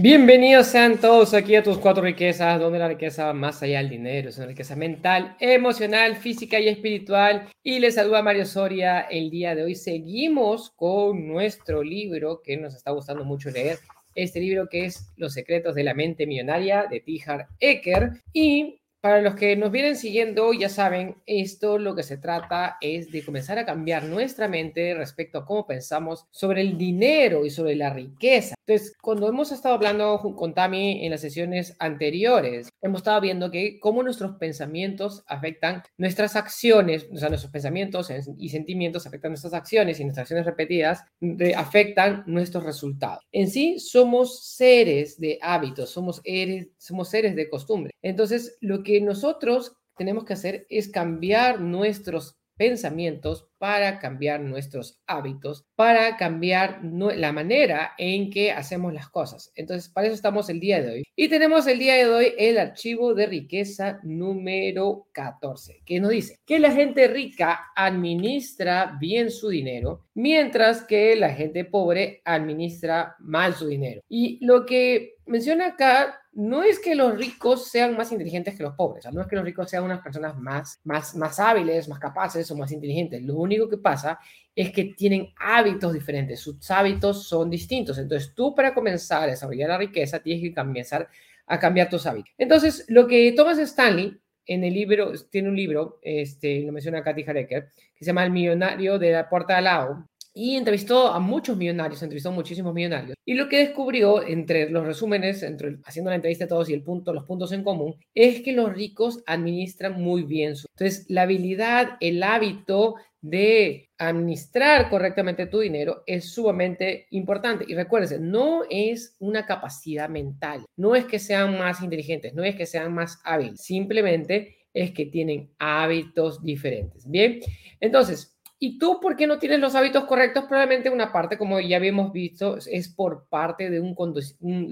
Bienvenidos sean todos aquí a tus cuatro riquezas, donde la riqueza va más allá del dinero, es una riqueza mental, emocional, física y espiritual. Y les saluda Mario Soria. El día de hoy seguimos con nuestro libro que nos está gustando mucho leer. Este libro que es Los secretos de la mente millonaria de Tihar Eker. Y para los que nos vienen siguiendo, ya saben, esto lo que se trata es de comenzar a cambiar nuestra mente respecto a cómo pensamos sobre el dinero y sobre la riqueza. Entonces, cuando hemos estado hablando con Tami en las sesiones anteriores, hemos estado viendo que cómo nuestros pensamientos afectan nuestras acciones, o sea, nuestros pensamientos y sentimientos afectan nuestras acciones y nuestras acciones repetidas afectan nuestros resultados. En sí, somos seres de hábitos, somos, somos seres de costumbre. Entonces, lo que nosotros tenemos que hacer es cambiar nuestros pensamientos para cambiar nuestros hábitos, para cambiar la manera en que hacemos las cosas. Entonces, para eso estamos el día de hoy. Y tenemos el día de hoy el archivo de riqueza número 14, que nos dice que la gente rica administra bien su dinero, mientras que la gente pobre administra mal su dinero. Y lo que menciona acá no es que los ricos sean más inteligentes que los pobres, no es que los ricos sean unas personas más, más, más hábiles, más capaces o más inteligentes. Único que pasa es que tienen hábitos diferentes, sus hábitos son distintos. Entonces tú para comenzar a desarrollar la riqueza tienes que comenzar a cambiar tus hábitos. Entonces lo que Thomas Stanley en el libro, tiene un libro, este, lo menciona Katy Hareker, que se llama El millonario de la puerta de lado, y entrevistó a muchos millonarios, entrevistó a muchísimos millonarios. Y lo que descubrió entre los resúmenes, entre, haciendo la entrevista a todos y el punto, los puntos en común, es que los ricos administran muy bien su. Entonces, la habilidad, el hábito de administrar correctamente tu dinero es sumamente importante. Y recuérdense, no es una capacidad mental, no es que sean más inteligentes, no es que sean más hábiles, simplemente es que tienen hábitos diferentes. Bien, entonces, ¿Y tú por qué no tienes los hábitos correctos? Probablemente una parte, como ya habíamos visto, es por parte de un,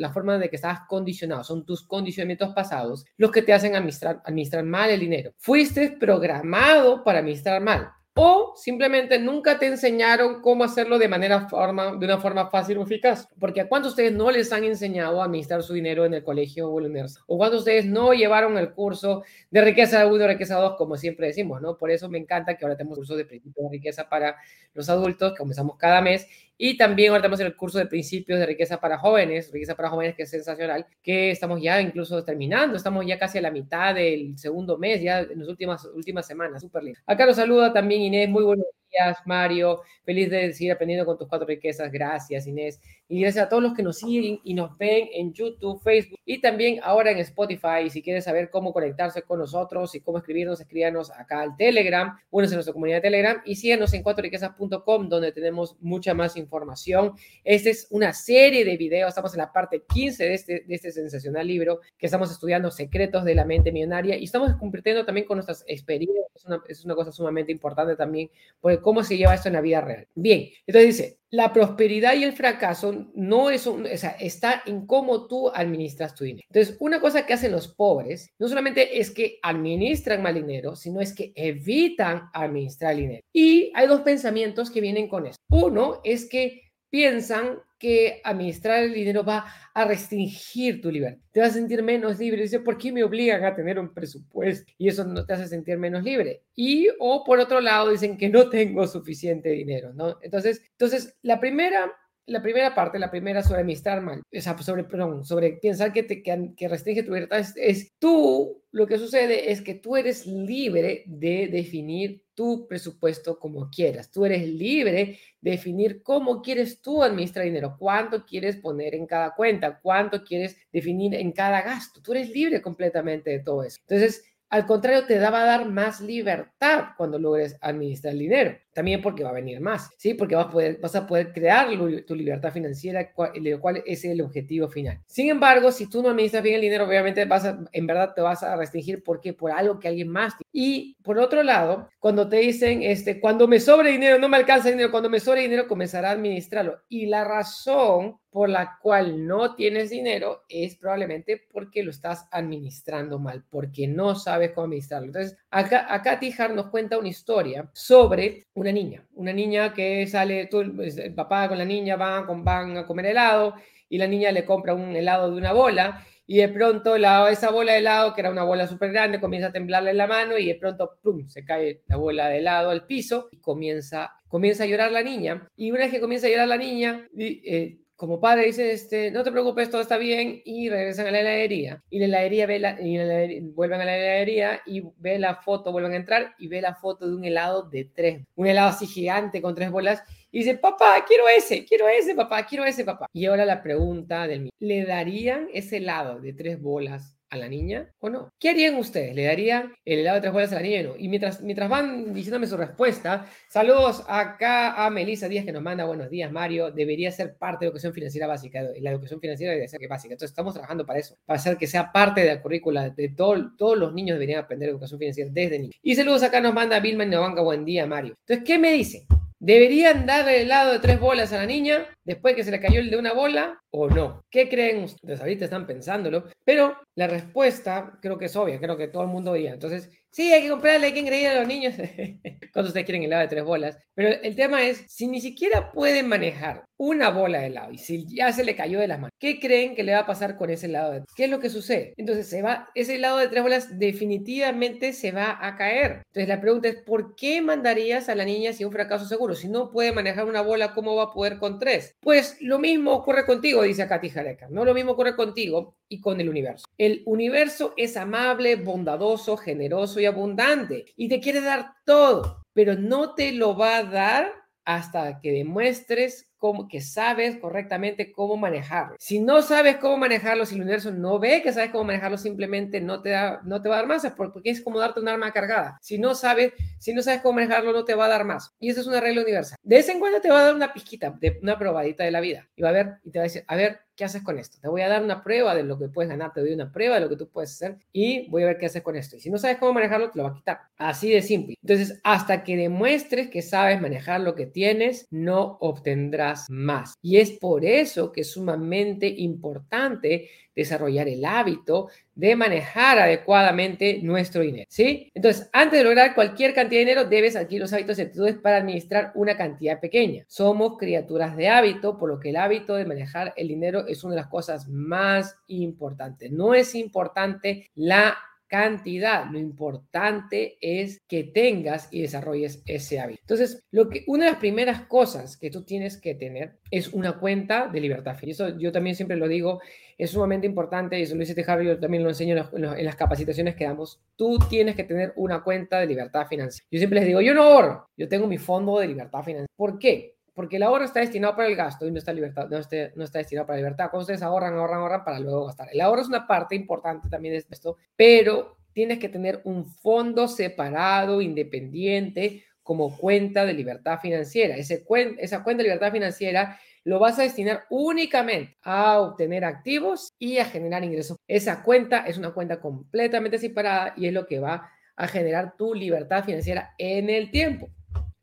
la forma de que estás condicionado. Son tus condicionamientos pasados los que te hacen administrar, administrar mal el dinero. Fuiste programado para administrar mal o simplemente nunca te enseñaron cómo hacerlo de, manera forma, de una forma fácil o eficaz. Porque a cuántos ustedes no les han enseñado a administrar su dinero en el colegio o en la universidad. O cuántos ustedes no llevaron el curso de riqueza 1, riqueza 2, como siempre decimos, ¿no? Por eso me encanta que ahora tenemos curso de principios de riqueza para los adultos, que comenzamos cada mes y también ahora tenemos el curso de principios de riqueza para jóvenes, riqueza para jóvenes que es sensacional, que estamos ya incluso terminando, estamos ya casi a la mitad del segundo mes, ya en las últimas, últimas semanas, súper lindo. Acá los saluda también Inés, muy buenos días, Mario, feliz de seguir aprendiendo con tus cuatro riquezas, gracias Inés. Y gracias a todos los que nos siguen y nos ven en YouTube, Facebook y también ahora en Spotify. Si quieres saber cómo conectarse con nosotros y cómo escribirnos, escríbanos acá al Telegram, únanse a nuestra comunidad de Telegram y síguenos en cuatroriquezas.com donde tenemos mucha más información. Esta es una serie de videos, estamos en la parte 15 de este, de este sensacional libro que estamos estudiando secretos de la mente millonaria y estamos compartiendo también con nuestras experiencias. Es una, es una cosa sumamente importante también, porque cómo se lleva esto en la vida real. Bien, entonces dice, la prosperidad y el fracaso no es un, o sea, está en cómo tú administras tu dinero. Entonces, una cosa que hacen los pobres no solamente es que administran mal dinero, sino es que evitan administrar el dinero. Y hay dos pensamientos que vienen con eso. Uno es que piensan que administrar el dinero va a restringir tu libertad. Te vas a sentir menos libre. Dice, ¿por qué me obligan a tener un presupuesto? Y eso no te hace sentir menos libre. Y, o por otro lado, dicen que no tengo suficiente dinero, ¿no? Entonces, entonces la primera la primera parte, la primera sobre administrar mal, o sea, sobre, perdón, sobre pensar que, te, que, restringe tu libertad, es, es, tú, lo que sucede es que tú eres libre de definir tu presupuesto como quieras. Tú eres libre de definir cómo quieres tú administrar dinero, cuánto quieres poner en cada cuenta, cuánto quieres definir en cada gasto. Tú eres libre completamente de todo eso. Entonces, al contrario, te va a dar más libertad cuando logres administrar el dinero. También porque va a venir más, ¿sí? Porque vas a poder, vas a poder crear tu libertad financiera, lo cual es el objetivo final. Sin embargo, si tú no administras bien el dinero, obviamente vas a, en verdad te vas a restringir porque por algo que alguien más. Y por otro lado, cuando te dicen, este, cuando me sobre dinero, no me alcanza dinero, cuando me sobre dinero, comenzará a administrarlo. Y la razón por la cual no tienes dinero es probablemente porque lo estás administrando mal, porque no sabes cómo administrarlo. Entonces, acá, acá Tijar nos cuenta una historia sobre una una niña, una niña que sale, tú, el papá con la niña van, van a comer helado y la niña le compra un helado de una bola y de pronto la, esa bola de helado, que era una bola súper grande, comienza a temblarle en la mano y de pronto, ¡plum!, se cae la bola de helado al piso y comienza, comienza a llorar la niña. Y una vez que comienza a llorar la niña, eh, como padre dice, este, no te preocupes, todo está bien, y regresan a la heladería. Y la heladería ve la, y vuelven a la heladería y ve la foto, vuelven a entrar y ve la foto de un helado de tres, un helado así gigante con tres bolas. Y dice, papá, quiero ese, quiero ese, papá, quiero ese, papá. Y ahora la pregunta del ¿le darían ese helado de tres bolas la niña o no? ¿Qué harían ustedes? ¿Le darían el helado de tres bolas a la niña no? Y mientras, mientras van diciéndome su respuesta, saludos acá a Melissa Díaz que nos manda buenos días, Mario. Debería ser parte de educación financiera básica. La educación financiera debería ser básica. Entonces estamos trabajando para eso, para hacer que sea parte de la currícula de todo, todos los niños deberían aprender educación financiera desde niños. Y saludos acá nos manda Vilma Novanca, buen día, Mario. Entonces, ¿qué me dicen? ¿Deberían darle el helado de tres bolas a la niña después que se le cayó el de una bola o no? ¿Qué creen ustedes? Ahorita están pensándolo, pero la respuesta creo que es obvia, creo que todo el mundo diría. Entonces, sí, hay que comprarle, hay que engreír a los niños cuando ustedes quieren helado de tres bolas. Pero el tema es, si ni siquiera pueden manejar una bola de helado y si ya se le cayó de las manos, ¿qué creen que le va a pasar con ese helado? De... ¿Qué es lo que sucede? Entonces, se va, ese helado de tres bolas definitivamente se va a caer. Entonces, la pregunta es, ¿por qué mandarías a la niña si un fracaso seguro? Si no puede manejar una bola, ¿cómo va a poder con tres? Pues lo mismo ocurre contigo, dice Katy Jareka. No lo mismo ocurre contigo y con el universo. El universo es amable, bondadoso, generoso y abundante y te quiere dar todo, pero no te lo va a dar hasta que demuestres cómo, que sabes correctamente cómo manejarlo. Si no sabes cómo manejarlo, si el universo no ve que sabes cómo manejarlo, simplemente no te, da, no te va a dar más, porque es como darte un arma cargada. Si no sabes, si no sabes cómo manejarlo, no te va a dar más. Y eso es una regla universal. De vez en cuando te va a dar una pizquita, de, una probadita de la vida. Y va a ver, y te va a decir, a ver, ¿qué haces con esto? Te voy a dar una prueba de lo que puedes ganar, te doy una prueba de lo que tú puedes hacer y voy a ver qué haces con esto. Y si no sabes cómo manejarlo, te lo va a quitar. Así de simple. Entonces, hasta que demuestres que sabes manejar lo que tienes, no obtendrás más. Y es por eso que es sumamente importante desarrollar el hábito de manejar adecuadamente nuestro dinero, ¿sí? Entonces, antes de lograr cualquier cantidad de dinero, debes adquirir los hábitos y actitudes para administrar una cantidad pequeña. Somos criaturas de hábito, por lo que el hábito de manejar el dinero es una de las cosas más importantes. No es importante la cantidad. Lo importante es que tengas y desarrolles ese hábito. Entonces, lo que, una de las primeras cosas que tú tienes que tener es una cuenta de libertad Y yo también siempre lo digo, es sumamente importante y eso lo dice Harry, yo también lo enseño en, las capacitaciones que damos. Tú tienes que tener una cuenta de libertad financiera. Yo siempre les digo, yo no ahorro, yo tengo mi fondo de libertad financiera. ¿Por qué? Porque el ahorro está destinado para el gasto y no está, libertad, no, no está destinado para la libertad. Cuando ustedes ahorran, ahorran, ahorran para luego gastar. El ahorro es una parte importante también de esto, pero tienes que tener un fondo separado, independiente, como cuenta de libertad financiera. Ese esa cuenta de libertad financiera lo vas a destinar únicamente a obtener activos y a generar ingresos. Esa cuenta es una cuenta completamente separada y es lo que va a generar tu libertad financiera en el tiempo.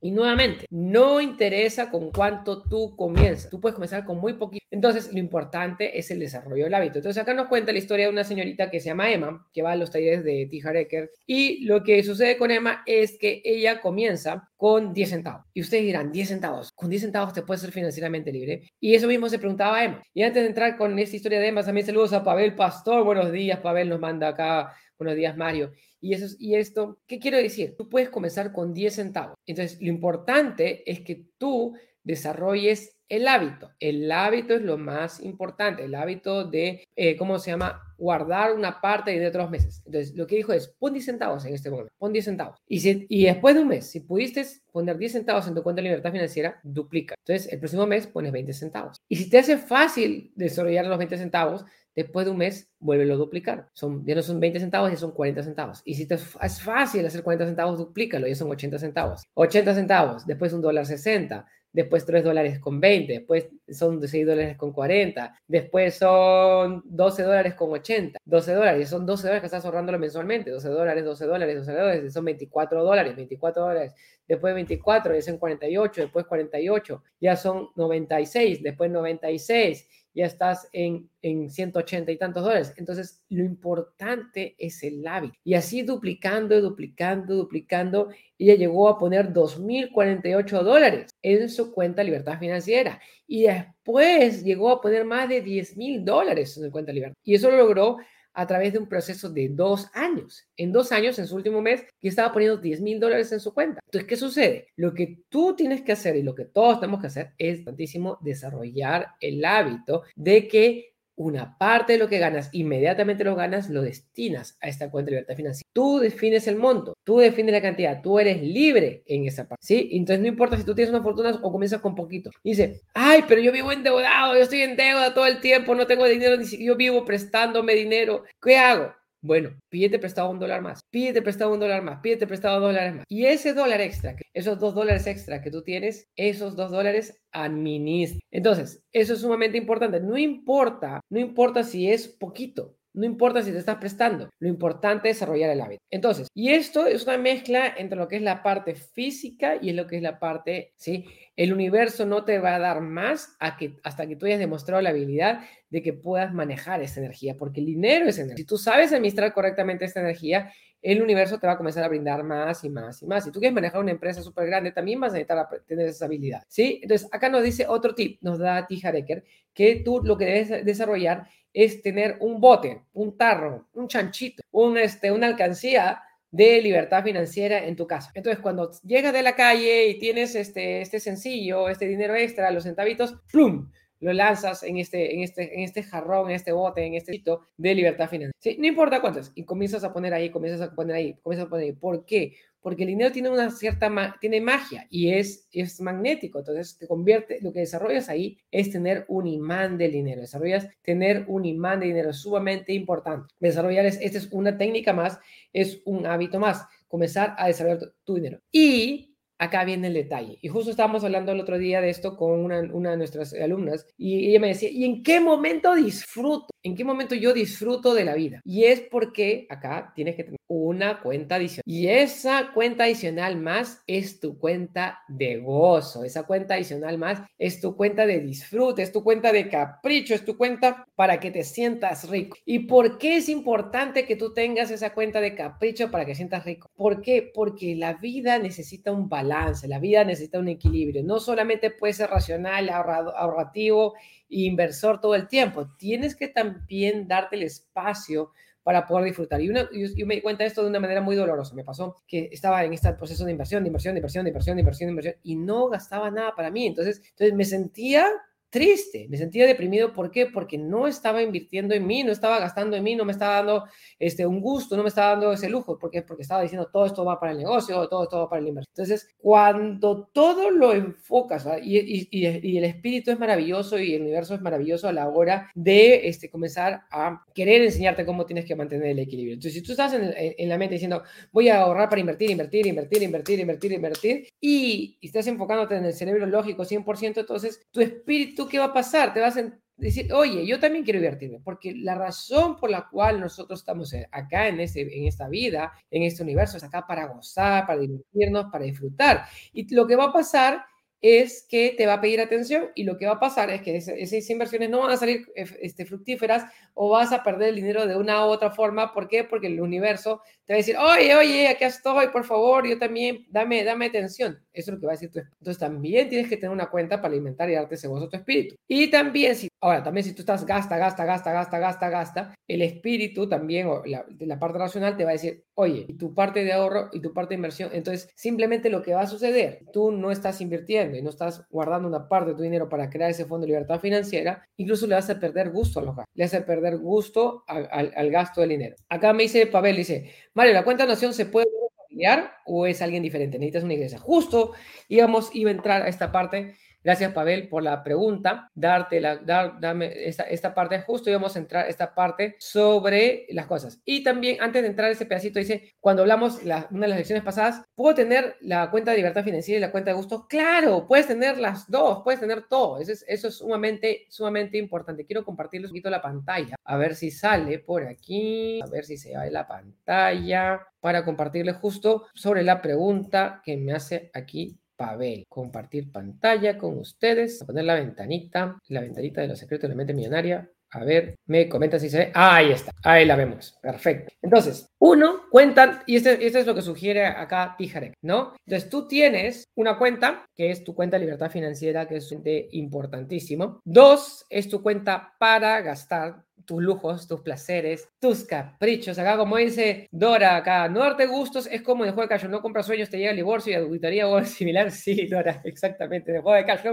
Y nuevamente, no interesa con cuánto tú comienzas. Tú puedes comenzar con muy poquito. Entonces, lo importante es el desarrollo del hábito. Entonces, acá nos cuenta la historia de una señorita que se llama Emma, que va a los talleres de Tijareker. Y lo que sucede con Emma es que ella comienza con 10 centavos. Y ustedes dirán, 10 centavos. Con 10 centavos te puedes ser financieramente libre. Y eso mismo se preguntaba a Emma. Y antes de entrar con esta historia de Emma, también saludos a Pavel Pastor. Buenos días, Pavel nos manda acá. Buenos días, Mario. Y, eso, y esto, ¿qué quiero decir? Tú puedes comenzar con 10 centavos. Entonces, lo importante es que tú desarrolles el hábito. El hábito es lo más importante, el hábito de, eh, ¿cómo se llama? Guardar una parte de otros meses. Entonces, lo que dijo es, pon 10 centavos en este momento, pon 10 centavos. Y, si, y después de un mes, si pudiste poner 10 centavos en tu cuenta de libertad financiera, duplica. Entonces, el próximo mes pones 20 centavos. Y si te hace fácil desarrollar los 20 centavos, Después de un mes, vuélvelo a duplicar. Son, ya no son 20 centavos, ya son 40 centavos. Y si te es fácil hacer 40 centavos, duplícalo, ya son 80 centavos. 80 centavos, después un dólar 60, después 3 dólares con 20, después son 6 dólares con 40, después son 12 dólares con 80, 12 dólares, son 12 dólares que estás ahorrándolo mensualmente, 12 dólares, 12 dólares, 12 dólares, son 24 dólares, 24 dólares, después 24, ya son 48, después 48, ya son 96, después 96 ya estás en, en 180 y tantos dólares. Entonces, lo importante es el hábito. Y así duplicando, duplicando, duplicando, ella llegó a poner 2.048 dólares en su cuenta Libertad Financiera. Y después llegó a poner más de 10.000 dólares en su cuenta Libertad. Y eso lo logró a través de un proceso de dos años. En dos años, en su último mes, que estaba poniendo 10 mil dólares en su cuenta. Entonces, ¿qué sucede? Lo que tú tienes que hacer y lo que todos tenemos que hacer es tantísimo desarrollar el hábito de que una parte de lo que ganas, inmediatamente lo ganas, lo destinas a esta cuenta de libertad financiera. Tú defines el monto, tú defines la cantidad, tú eres libre en esa parte, ¿sí? Entonces no importa si tú tienes una fortuna o comienzas con poquito. dice, ay, pero yo vivo endeudado, yo estoy en deuda todo el tiempo, no tengo dinero, yo vivo prestándome dinero. ¿Qué hago? Bueno, pídete prestado un dólar más, pídete prestado un dólar más, pídete prestado dos dólares más. Y ese dólar extra, esos dos dólares extra que tú tienes, esos dos dólares administra. Entonces, eso es sumamente importante. No importa, no importa si es poquito, no importa si te estás prestando, lo importante es desarrollar el hábito. Entonces, y esto es una mezcla entre lo que es la parte física y lo que es la parte, ¿sí? El universo no te va a dar más a que, hasta que tú hayas demostrado la habilidad de que puedas manejar esa energía, porque el dinero es energía. Si tú sabes administrar correctamente esta energía, el universo te va a comenzar a brindar más y más y más. Si tú quieres manejar una empresa súper grande, también vas a necesitar tener esa habilidad, ¿sí? Entonces, acá nos dice otro tip, nos da T. Hareker, que tú lo que debes desarrollar es tener un bote, un tarro, un chanchito, un, este, una alcancía de libertad financiera en tu casa. Entonces, cuando llegas de la calle y tienes este, este sencillo, este dinero extra, los centavitos, ¡plum! Lo lanzas en este, en este, en este jarrón, en este bote, en este sitio de libertad financiera. ¿Sí? No importa cuántos. Y comienzas a poner ahí, comienzas a poner ahí, comienzas a poner ahí. ¿Por qué? porque el dinero tiene una cierta, tiene magia y es, es magnético, entonces te convierte, lo que desarrollas ahí es tener un imán del dinero, desarrollas tener un imán de dinero sumamente importante. Desarrollar, es, esta es una técnica más, es un hábito más, comenzar a desarrollar tu, tu dinero. Y acá viene el detalle. Y justo estábamos hablando el otro día de esto con una, una, de nuestras alumnas y ella me decía, ¿y en qué momento disfruto? ¿En qué momento yo disfruto de la vida? Y es porque acá tienes que tener una cuenta adicional. Y esa cuenta adicional más es tu cuenta de gozo. Esa cuenta adicional más es tu cuenta de disfrute, es tu cuenta de capricho, es tu cuenta para que te sientas rico. ¿Y por qué es importante que tú tengas esa cuenta de capricho para que sientas rico? ¿Por qué? Porque la vida necesita un balance, la vida necesita un equilibrio. No solamente puede ser racional, ahorrativo e inversor todo el tiempo. Tienes que también darte el espacio para poder disfrutar. Y yo, me di cuenta de esto de una manera muy dolorosa. Me pasó que estaba en este proceso de inversión, de inversión, de inversión, de inversión, de inversión, de inversión, y no gastaba nada para mí. Entonces, entonces me sentía triste, me sentía deprimido. ¿Por qué? Porque no estaba invirtiendo en mí, no estaba gastando en mí, no me estaba dando este, un gusto, no me estaba dando ese lujo. ¿Por qué? Porque estaba diciendo todo esto va para el negocio, todo esto va para el inversión. Entonces, cuando todo lo enfocas, y, y, y, el espíritu es maravilloso y el universo es maravilloso a la hora de este, comenzar a querer enseñarte cómo tienes que mantener el equilibrio. Entonces, si tú estás en, en la mente diciendo, voy a ahorrar para invertir, invertir, invertir, invertir, invertir, invertir, y, y estás enfocándote en el cerebro lógico 100%, entonces tu espíritu qué va a pasar? Te vas a decir, oye, yo también quiero invertirme, porque la razón por la cual nosotros estamos acá en, este, en esta vida, en este universo, es acá para gozar, para divertirnos, para disfrutar. Y lo que va a pasar es que te va a pedir atención y lo que va a pasar es que esas inversiones no van a salir eh, este, fructíferas o vas a perder el dinero de una u otra forma. ¿Por qué? Porque el universo te va a decir, oye, oye, aquí estoy, por favor, yo también, dame, dame atención. Eso es lo que va a decir tu espíritu. Entonces también tienes que tener una cuenta para alimentar y darte ese gozo a tu espíritu. Y también, si, ahora, también si tú estás gasta, gasta, gasta, gasta, gasta, gasta, el espíritu también, o la, la parte racional te va a decir, oye, tu parte de ahorro y tu parte de inversión. Entonces, simplemente lo que va a suceder, tú no estás invirtiendo y no estás guardando una parte de tu dinero para crear ese fondo de libertad financiera, incluso le vas a perder gusto a los le vas a perder gusto al, al gasto del dinero. Acá me dice Pavel, dice, Mario, ¿la cuenta de nación se puede familiar o es alguien diferente? Necesitas una iglesia. Justo íbamos, iba a entrar a esta parte Gracias, Pavel, por la pregunta. Darte la, dar, dame esta, esta parte justo y vamos a entrar esta parte sobre las cosas. Y también, antes de entrar ese pedacito, dice, cuando hablamos la, una de las lecciones pasadas, ¿puedo tener la cuenta de libertad financiera y la cuenta de gusto? Claro, puedes tener las dos, puedes tener todo. Eso es, eso es sumamente, sumamente importante. Quiero compartirles un poquito la pantalla, a ver si sale por aquí, a ver si se va la pantalla para compartirles justo sobre la pregunta que me hace aquí Pavel. Compartir pantalla con ustedes. Poner la ventanita, la ventanita de los secretos de la mente millonaria. A ver, me comenta si se ve. ahí está, ahí la vemos. Perfecto. Entonces, uno, cuenta, y este, este es lo que sugiere acá Pijarek, ¿no? Entonces, tú tienes una cuenta, que es tu cuenta de libertad financiera, que es importantísimo. Dos, es tu cuenta para gastar tus lujos, tus placeres, tus caprichos. Acá, como dice Dora, acá, no darte gustos es como de juego de cash no compras sueños, te llega el divorcio y auditoría o similar. Sí, Dora, exactamente, de juego de cash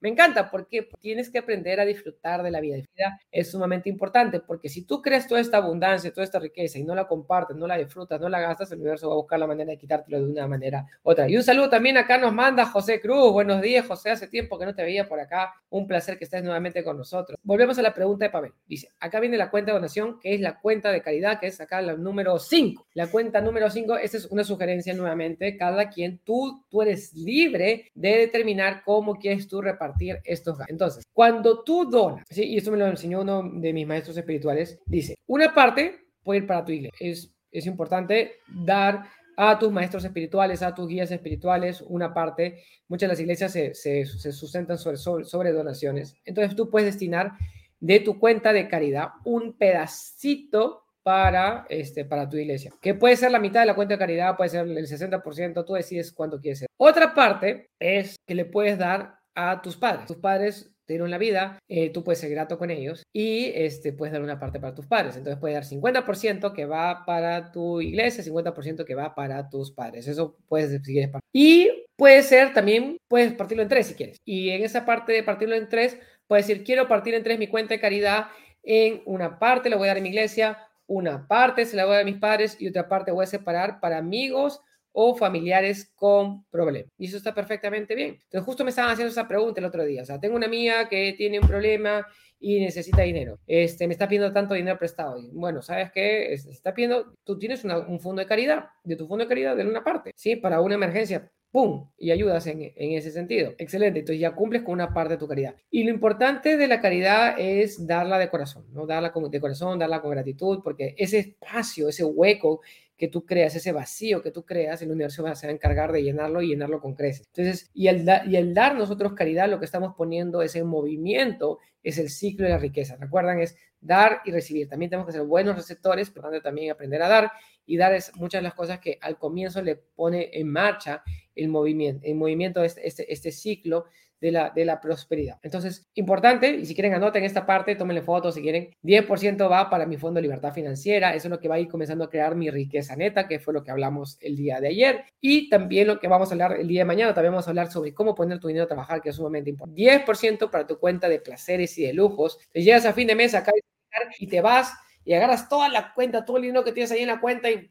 Me encanta porque tienes que aprender a disfrutar de la vida. La vida es sumamente importante porque si tú creas toda esta abundancia, toda esta riqueza y no la compartes, no la disfrutas, no la gastas, el universo va a buscar la manera de quitártelo de una manera otra. Y un saludo también acá nos manda José Cruz. Buenos días, José. Hace tiempo que no te veía por acá. Un placer que estés nuevamente con nosotros. Volvemos a la pregunta de Pavel. Dice, acá viene la cuenta de donación, que es la cuenta de caridad, que es acá la número 5. La cuenta número 5, esta es una sugerencia nuevamente. Cada quien, tú, tú eres libre de determinar cómo quieres tú repartir estos gastos. Entonces, cuando tú donas, ¿sí? y esto me lo enseñó uno de mis maestros espirituales, dice, una parte puede ir para tu iglesia. Es, es importante dar a tus maestros espirituales, a tus guías espirituales, una parte. Muchas de las iglesias se, se, sustentan sobre, sobre, donaciones. Entonces tú puedes destinar de tu cuenta de caridad un pedacito para, este, para tu iglesia, que puede ser la mitad de la cuenta de caridad, puede ser el 60%, tú decides cuánto quieres ser. Otra parte es que le puedes dar a tus padres. Tus padres te dieron la vida, eh, tú puedes ser grato con ellos y este, puedes dar una parte para tus padres. Entonces puedes dar 50% que va para tu iglesia, 50% que va para tus padres. Eso puedes decidir. Y puede ser también, puedes partirlo en tres si quieres. Y en esa parte de partirlo en tres, puedes decir, quiero partir en tres mi cuenta de caridad. En una parte la voy a dar a mi iglesia, una parte se la voy a dar a mis padres y otra parte voy a separar para amigos o familiares con problemas. Y eso está perfectamente bien. Entonces, justo me estaban haciendo esa pregunta el otro día. O sea, tengo una amiga que tiene un problema y necesita dinero. Este, me está pidiendo tanto dinero prestado. Y, bueno, ¿sabes qué? Está pidiendo, tú tienes un fondo de caridad. De tu fondo de caridad, de una parte, ¿sí? Para una emergencia. ¡Pum! Y ayudas en, ese sentido. Excelente. Entonces ya cumples con una parte de tu caridad. Y lo importante de la caridad es darla de corazón, ¿no? Darla de corazón, darla con gratitud, porque ese espacio, ese hueco que tú creas, ese vacío que tú creas, el universo va a encargar de llenarlo y llenarlo con creces. Entonces, y el, y el dar nosotros caridad, lo que estamos poniendo es en movimiento, es el ciclo de la riqueza. Recuerdan, es dar y recibir. También tenemos que ser buenos receptores, pero también aprender a dar y dar es muchas de las cosas que al comienzo le pone en marcha el movimiento, en movimiento este, este, este ciclo de la, de la prosperidad. Entonces, importante, y si quieren anoten esta parte, tómenle fotos si quieren, 10% va para mi fondo de libertad financiera, eso es lo que va a ir comenzando a crear mi riqueza neta, que fue lo que hablamos el día de ayer, y también lo que vamos a hablar el día de mañana, también vamos a hablar sobre cómo poner tu dinero a trabajar, que es sumamente importante. 10% para tu cuenta de placeres y de lujos, te llegas a fin de mes acá y te vas y agarras toda la cuenta, todo el dinero que tienes ahí en la cuenta y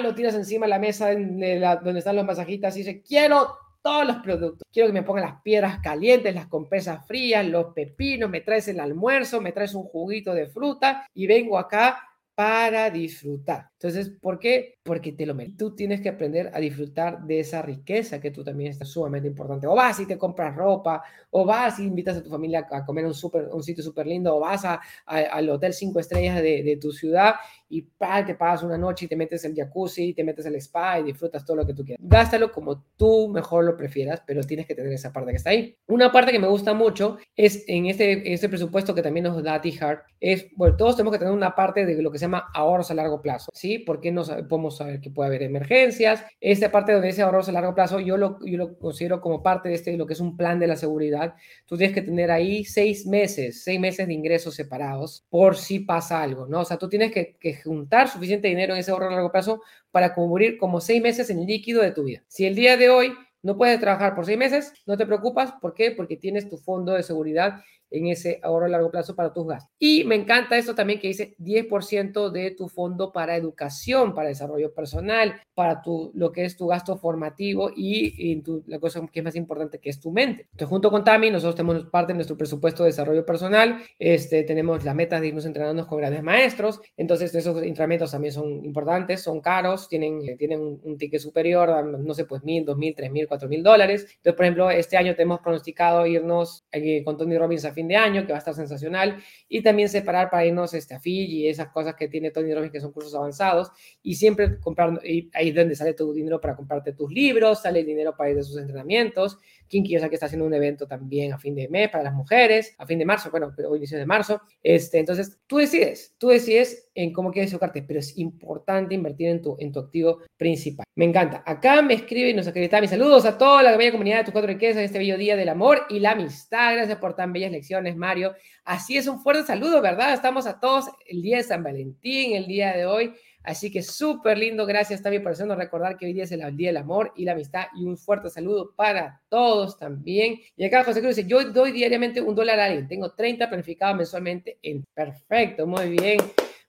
lo tiras encima de la mesa donde están los masajistas y dices, quiero todos los productos. Quiero que me pongan las piedras calientes, las compresas frías, los pepinos, me traes el almuerzo, me traes un juguito de fruta y vengo acá para disfrutar. Entonces, ¿por qué? Porque te lo mereces. Tú tienes que aprender a disfrutar de esa riqueza que tú también está sumamente importante. O vas y te compras ropa, o vas y invitas a tu familia a comer un, super, un sitio súper lindo, o vas al hotel cinco estrellas de tu ciudad y para te pagas una noche y te metes el jacuzzi, te metes el spa y disfrutas todo lo que tú quieras. Gástalo como tú mejor lo prefieras, pero tienes que tener esa parte que está ahí. Una parte que me gusta mucho es en este, en este presupuesto que también nos da T-Hart, es, bueno, todos tenemos que tener una parte de lo que se llama ahorros a largo plazo, ¿sí? Porque no podemos saber que puede haber emergencias. Esta parte donde dice ahorros a largo plazo, yo lo, yo lo considero como parte de este, lo que es un plan de la seguridad. Tú tienes que tener ahí seis meses, seis meses de ingresos separados por si pasa algo, ¿no? O sea, tú tienes que, que juntar suficiente dinero en ese ahorro a largo plazo para cubrir como seis meses en líquido de tu vida. Si el día de hoy no puedes trabajar por seis meses, no te preocupas. ¿Por qué? Porque tienes tu fondo de seguridad en ese ahorro a largo plazo para tus gastos. Y me encanta esto también que dice 10% de tu fondo para educación, para desarrollo personal, para tu, lo que es tu gasto formativo y, tu, la cosa que es más importante que es tu mente. Entonces, junto con Tami, nosotros tenemos parte de nuestro presupuesto de desarrollo personal, este, tenemos la meta de irnos entrenando con grandes maestros, entonces esos entrenamientos también son importantes, son caros, tienen, tienen un, ticket superior, no sé, pues mil, dos mil, tres mil, cuatro mil dólares. Entonces, por ejemplo, este año tenemos pronosticado irnos eh, con Tony Robbins a fin de año, que va a estar sensacional, y también separar para irnos este, a Fiji y esas cosas que tiene Tony Robbins, que son cursos avanzados, y siempre comprar, ahí es donde sale tu dinero para comprarte tus libros, sale el dinero para ir de sus entrenamientos. Kinky, que está haciendo un evento también a fin de mes para las mujeres, a fin de marzo, bueno, hoy inicio de marzo. Este, entonces, tú decides, tú decides en cómo quieres enfocarte, pero es importante invertir en tu, en tu activo principal. Me encanta. Acá me escribe y nos acredita mis saludos a toda la bella comunidad de tus cuatro riquezas en este bello día del amor y la amistad. Gracias por tan bellas lecciones, Mario. Así es, un fuerte saludo, ¿verdad? Estamos a todos el día de San Valentín, el día de hoy. Así que súper lindo, gracias también por hacernos recordar que hoy día es el día del amor y la amistad y un fuerte saludo para todos también. Y acá José Cruz dice, yo doy diariamente un dólar a alguien, tengo 30 planificados mensualmente en perfecto, muy bien,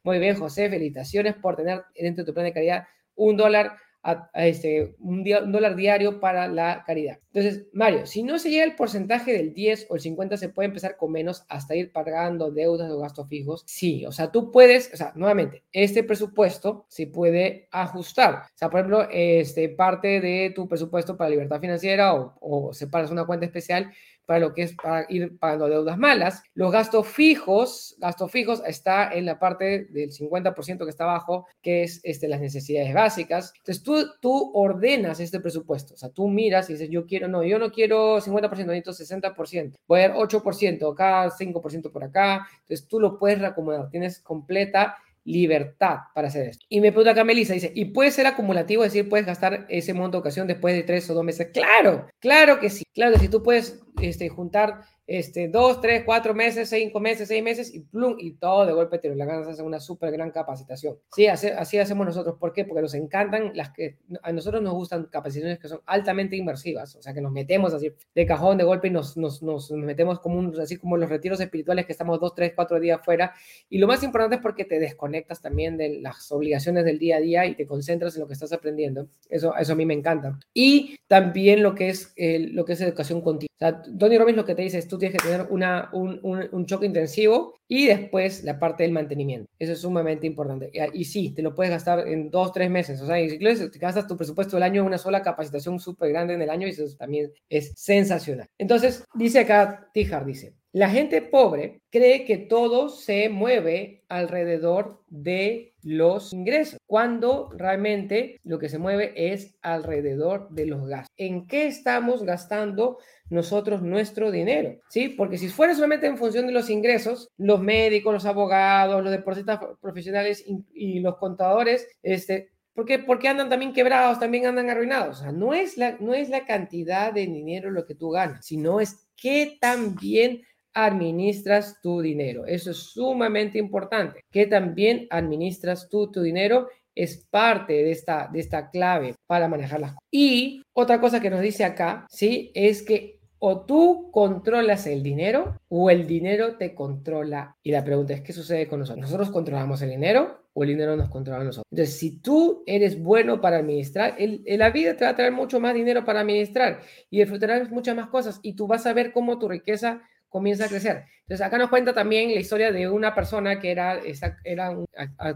muy bien José, felicitaciones por tener dentro de tu plan de calidad un dólar a, este, un, dólar diario para la caridad. Entonces, Mario, si no se llega el porcentaje del 10 o el 50, se puede empezar con menos hasta ir pagando deudas o gastos fijos. Sí, o sea, tú puedes, o sea, nuevamente, este presupuesto se puede ajustar. O sea, por ejemplo, este, parte de tu presupuesto para libertad financiera o, o separas una cuenta especial para lo que es para ir pagando deudas malas. Los gastos fijos, gastos fijos está en la parte del 50% que está abajo, que es este, las necesidades básicas. Entonces tú, tú ordenas este presupuesto, o sea, tú miras y dices, yo quiero, no, yo no quiero 50%, necesito 60%, voy a dar 8% acá, 5% por acá. Entonces tú lo puedes reacomodar, tienes completa libertad para hacer esto. Y me pregunta acá Melissa, dice, ¿y puede ser acumulativo? Es decir, ¿puedes gastar ese monto de ocasión después de tres o dos meses? Claro, claro que sí. Claro que si tú puedes este, juntar este, dos, tres, cuatro meses, cinco meses, seis meses y plum, y todo de golpe te lo ganas, hacer una súper gran capacitación. Sí, así, así, hacemos nosotros. ¿Por qué? Porque nos encantan las que a nosotros nos gustan capacitaciones que son altamente inmersivas, o sea, que nos metemos así de cajón, de golpe y nos, nos, nos metemos como un, así como los retiros espirituales que estamos dos, tres, cuatro días fuera. Y lo más importante es porque te desconectas también de las obligaciones del día a día y te concentras en lo que estás aprendiendo. Eso, eso a mí me encanta. Y también lo que es, lo que es educación continua. O sea, Tony Robbins lo que te dice es, tú tienes que tener una, un, un, choque intensivo y después la parte del mantenimiento. Eso es sumamente importante. Y, sí, te lo puedes gastar en dos, tres meses. O sea, si te gastas tu presupuesto del año en una sola capacitación súper grande en el año y eso también es sensacional. Entonces, dice acá, Tijar dice, la gente pobre cree que todo se mueve alrededor de los ingresos, cuando realmente lo que se mueve es alrededor de los gastos. ¿En qué estamos gastando nosotros nuestro dinero? ¿Sí? Porque si fuera solamente en función de los ingresos, los médicos, los abogados, los deportistas profesionales y, los contadores, este, ¿Por qué? Porque andan también quebrados, también andan arruinados. O sea, no es, la, no es la cantidad de dinero lo que tú ganas, sino es qué tan bien administras tu dinero. Eso es sumamente importante, que también administras tú tu dinero es parte de esta, de esta clave para manejar las cosas. Y otra cosa que nos dice acá, ¿sí? Es que o tú controlas el dinero o el dinero te controla. Y la pregunta es, ¿qué sucede con nosotros? ¿Nosotros controlamos el dinero o el dinero nos controla a nosotros? Entonces, si tú eres bueno para administrar, el, la vida te va a traer mucho más dinero para administrar y disfrutarás muchas más cosas y tú vas a ver cómo tu riqueza comienza a crecer. Entonces, acá nos cuenta también la historia de una persona que era, era un,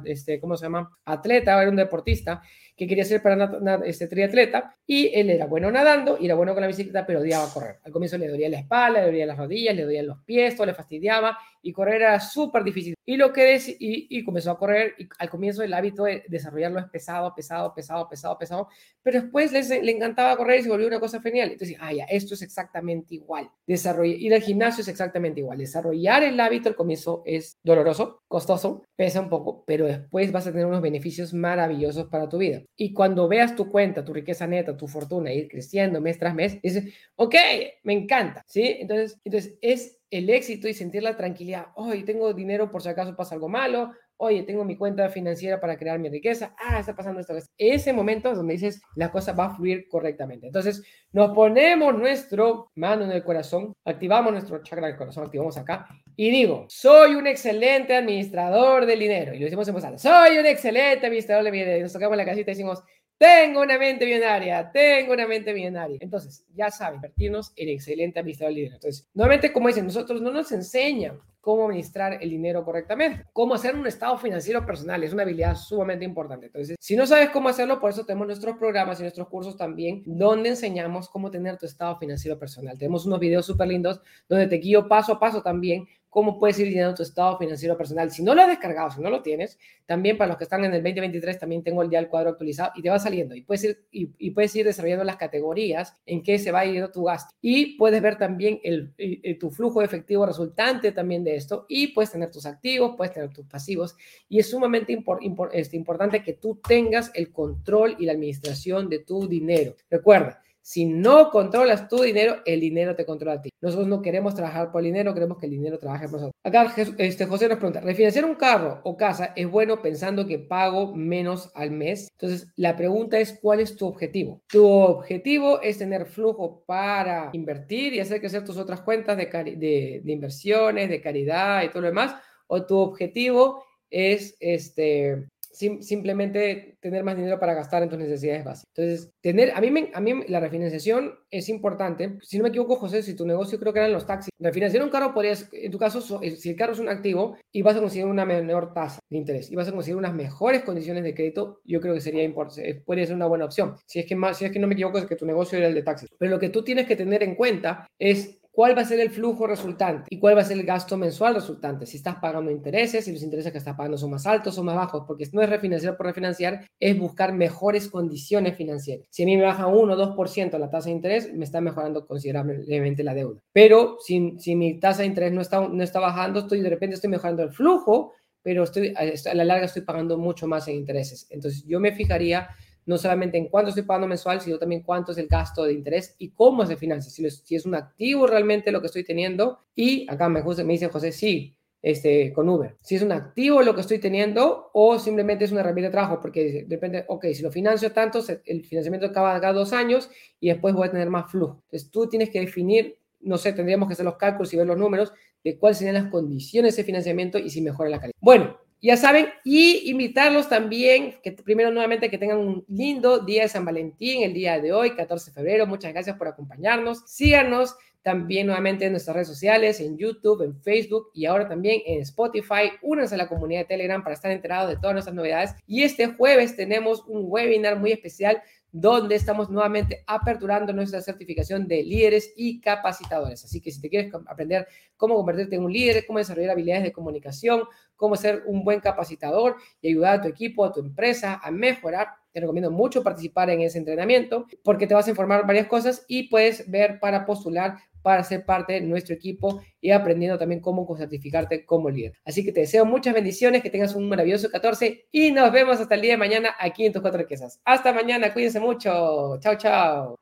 este, ¿cómo se llama? Atleta, era un deportista, que quería ser para este triatleta y él era bueno nadando y era bueno con la bicicleta, pero odiaba correr. Al comienzo le dolía la espalda, le dolía las rodillas, le dolían los pies, todo le fastidiaba y correr era súper difícil. Y lo que es, y, y, comenzó a correr y al comienzo el hábito de desarrollarlo es pesado, pesado, pesado, pesado, pesado, pero después le, le encantaba correr y se volvió una cosa genial. Entonces, ah, ya, esto es exactamente igual. Desarrollar, ir al gimnasio es exactamente igual. Desarrollar el hábito al comienzo es doloroso, costoso, pesa un poco, pero después vas a tener unos beneficios maravillosos para tu vida. Y cuando veas tu cuenta, tu riqueza neta, tu fortuna ir creciendo mes tras mes, dices, ok, me encanta, ¿sí? Entonces, entonces es el éxito y sentir la tranquilidad. Hoy tengo dinero por si acaso pasa algo malo. Oye, tengo mi cuenta financiera para crear mi riqueza. Ah, está pasando esto. Ese momento es donde dices, la cosa va a fluir correctamente. Entonces, nos ponemos nuestro mano en el corazón, activamos nuestro chakra del corazón, activamos acá y digo, soy un excelente administrador del dinero. Y lo decimos en voz alta, soy un excelente administrador del dinero. Y nos tocamos la casita y decimos, tengo una mente millonaria, tengo una mente millonaria. Entonces, ya saben, invertirnos en excelente administrador del dinero. Entonces, nuevamente, como dicen, nosotros no nos enseñan cómo administrar el dinero correctamente, cómo hacer un estado financiero personal. Es una habilidad sumamente importante. Entonces, si no sabes cómo hacerlo, por eso tenemos nuestros programas y nuestros cursos también, donde enseñamos cómo tener tu estado financiero personal. Tenemos unos videos súper lindos donde te guío paso a paso también cómo puedes ir llenando tu estado financiero personal. Si no lo has descargado, si no lo tienes, también para los que están en el 2023, también tengo el día del cuadro actualizado y te va saliendo. Y puedes ir, y, puedes ir desarrollando las categorías en que se va yendo tu gasto. Y puedes ver también el, tu flujo efectivo resultante también de esto. Y puedes tener tus activos, puedes tener tus pasivos. Y es sumamente este, importante que tú tengas el control y la administración de tu dinero. Recuerda, si no controlas tu dinero, el dinero te controla a ti. Nosotros no queremos trabajar por el dinero, queremos que el dinero trabaje por nosotros. Acá este, José nos pregunta, ¿refinanciar un carro o casa es bueno pensando que pago menos al mes? Entonces, la pregunta es, ¿cuál es tu objetivo? Tu objetivo es tener flujo para invertir y hacer crecer tus otras cuentas de, de, inversiones, de caridad y todo lo demás. O tu objetivo es este, simplemente tener más dinero para gastar en tus necesidades básicas. Entonces, tener, a mí, me, a mí la refinanciación es importante. Si no me equivoco, José, si tu negocio creo que eran los taxis, refinanciar un carro podrías, en tu caso, eh, si el carro es un activo y vas a conseguir una menor tasa de interés y vas a conseguir unas mejores condiciones de crédito, yo creo que sería importante, eh, podría ser una buena opción. Si es que, más, si es que no me equivoco, es que tu negocio era el de taxis. Pero lo que tú tienes que tener en cuenta es cuál va a ser el flujo resultante y cuál va a ser el gasto mensual resultante. Si estás pagando intereses, si los intereses que estás pagando son más altos o más bajos, porque no es refinanciar por refinanciar, es buscar mejores condiciones financieras. Si a mí me baja 1 o 2% la tasa de interés, me está mejorando considerablemente la deuda. Pero si, mi tasa de interés no está, no está bajando, estoy de repente estoy mejorando el flujo, pero estoy, a la larga estoy pagando mucho más en intereses. Entonces yo me fijaría no solamente en cuánto estoy pagando mensual, sino también cuánto es el gasto de interés y cómo se financia, si, si es un activo realmente lo que estoy teniendo. Y acá me, me dice José, sí, este, con Uber. Si es un activo lo que estoy teniendo o simplemente es una herramienta de trabajo, porque depende, ok, si lo financio tanto, el financiamiento acaba cada dos años y después voy a tener más flujo. Entonces tú tienes que definir, no sé, tendríamos que hacer los cálculos y ver los números de cuáles serían las condiciones de financiamiento y si mejora la calidad. Bueno, ya saben, y invitarlos también, que primero nuevamente que tengan un lindo día de San Valentín, el día de hoy, 14 de febrero. Muchas gracias por acompañarnos. Síganos también nuevamente en nuestras redes sociales, en YouTube, en Facebook y ahora también en Spotify. Únanse a la comunidad de Telegram para estar enterados de todas nuestras novedades. Y este jueves tenemos un webinar muy especial donde estamos nuevamente aperturando nuestra certificación de líderes y capacitadores. Así que si te quieres aprender cómo convertirte en un líder, cómo desarrollar habilidades de comunicación, cómo ser un buen capacitador y ayudar a tu equipo, a tu empresa a mejorar, te recomiendo mucho participar en ese entrenamiento porque te vas a informar varias cosas y puedes ver para postular para ser parte de nuestro equipo y aprendiendo también cómo certificarte como líder. Así que te deseo muchas bendiciones, que tengas un maravilloso 14 y nos vemos hasta el día de mañana aquí en tus cuatro riquezas. Hasta mañana, cuídense mucho. Chao, chao.